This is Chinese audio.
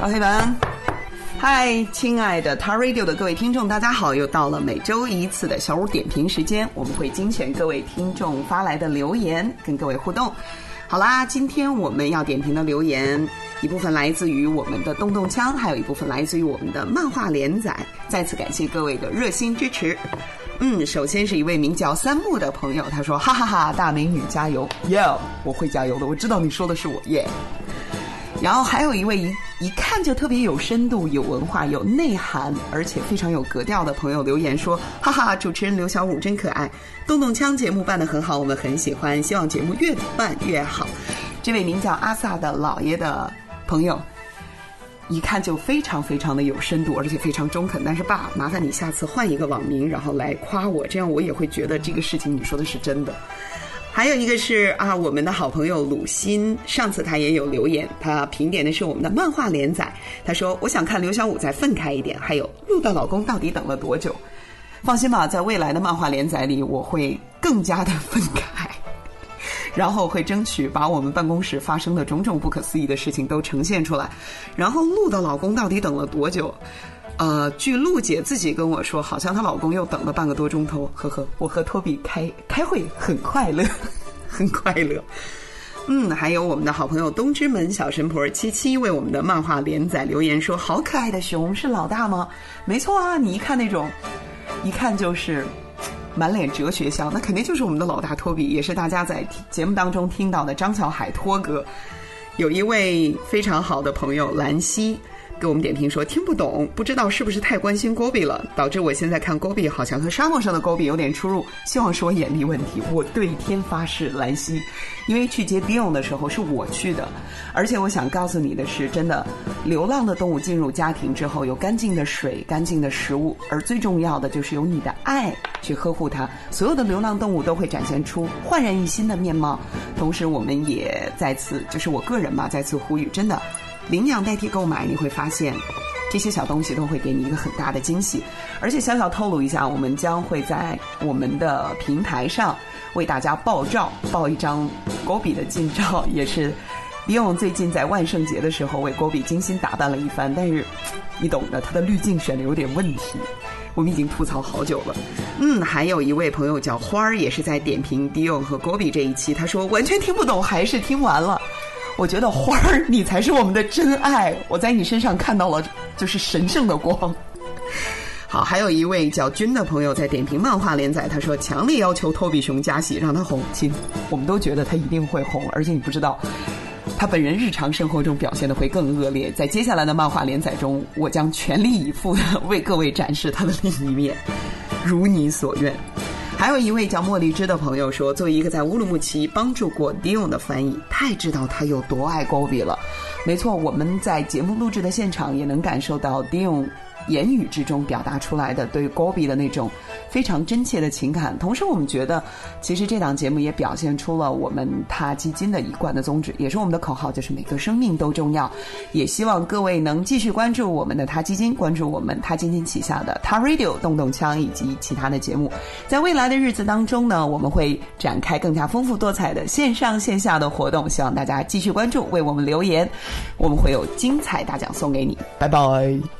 小黑们，嗨，亲爱的 Tar Radio 的各位听众，大家好！又到了每周一次的小五点评时间，我们会精选各位听众发来的留言，跟各位互动。好啦，今天我们要点评的留言，一部分来自于我们的动动枪，还有一部分来自于我们的漫画连载。再次感谢各位的热心支持。嗯，首先是一位名叫三木的朋友，他说：“哈哈哈，大美女加油，Yeah，我会加油的，我知道你说的是我耶。”然后还有一位一一看就特别有深度、有文化、有内涵，而且非常有格调的朋友留言说：“哈哈，主持人刘小武真可爱，动动枪节目办得很好，我们很喜欢，希望节目越办越好。”这位名叫阿萨的老爷的朋友。一看就非常非常的有深度，而且非常中肯。但是爸，麻烦你下次换一个网名，然后来夸我，这样我也会觉得这个事情你说的是真的。还有一个是啊，我们的好朋友鲁欣，上次他也有留言，他评点的是我们的漫画连载。他说：“我想看刘小五再愤慨一点。”还有鹿的老公到底等了多久？放心吧，在未来的漫画连载里，我会更加的愤慨。然后会争取把我们办公室发生的种种不可思议的事情都呈现出来。然后鹿的老公到底等了多久？呃，据陆姐自己跟我说，好像她老公又等了半个多钟头。呵呵，我和托比开开会很快乐，很快乐。嗯，还有我们的好朋友东之门小神婆七七为我们的漫画连载留言说：“好可爱的熊是老大吗？”没错啊，你一看那种，一看就是。满脸哲学笑，那肯定就是我们的老大托比，也是大家在节目当中听到的张小海托哥。有一位非常好的朋友兰溪。给我们点评说听不懂，不知道是不是太关心 Gobi 了，导致我现在看 Gobi 好像和沙漠上的 Gobi 有点出入。希望是我眼力问题。我对天发誓，兰溪，因为去接 Dion 的时候是我去的，而且我想告诉你的是，真的，流浪的动物进入家庭之后，有干净的水、干净的食物，而最重要的就是有你的爱去呵护它。所有的流浪动物都会展现出焕然一新的面貌。同时，我们也再次，就是我个人嘛，再次呼吁，真的。领养代替购买，你会发现这些小东西都会给你一个很大的惊喜。而且小小透露一下，我们将会在我们的平台上为大家爆照，爆一张狗比的近照，也是李勇最近在万圣节的时候为狗比精心打扮了一番。但是你懂的，他的滤镜选的有点问题，我们已经吐槽好久了。嗯，还有一位朋友叫花儿，也是在点评迪勇和狗比这一期，他说完全听不懂，还是听完了。我觉得花儿，你才是我们的真爱。我在你身上看到了，就是神圣的光。好，还有一位叫君的朋友在点评漫画连载，他说强烈要求托比熊加戏，让他红。亲，我们都觉得他一定会红，而且你不知道，他本人日常生活中表现的会更恶劣。在接下来的漫画连载中，我将全力以赴的 为各位展示他的另一面，如你所愿。还有一位叫莫莉芝的朋友说：“作为一个在乌鲁木齐帮助过迪勇的翻译，太知道他有多爱 Gobi 了。没错，我们在节目录制的现场也能感受到迪勇。”言语之中表达出来的对 Gobi 的那种非常真切的情感，同时我们觉得，其实这档节目也表现出了我们他基金的一贯的宗旨，也是我们的口号，就是每个生命都重要。也希望各位能继续关注我们的他基金，关注我们他基金旗下的他 Radio 动动枪以及其他的节目。在未来的日子当中呢，我们会展开更加丰富多彩的线上线下的活动，希望大家继续关注，为我们留言，我们会有精彩大奖送给你。拜拜。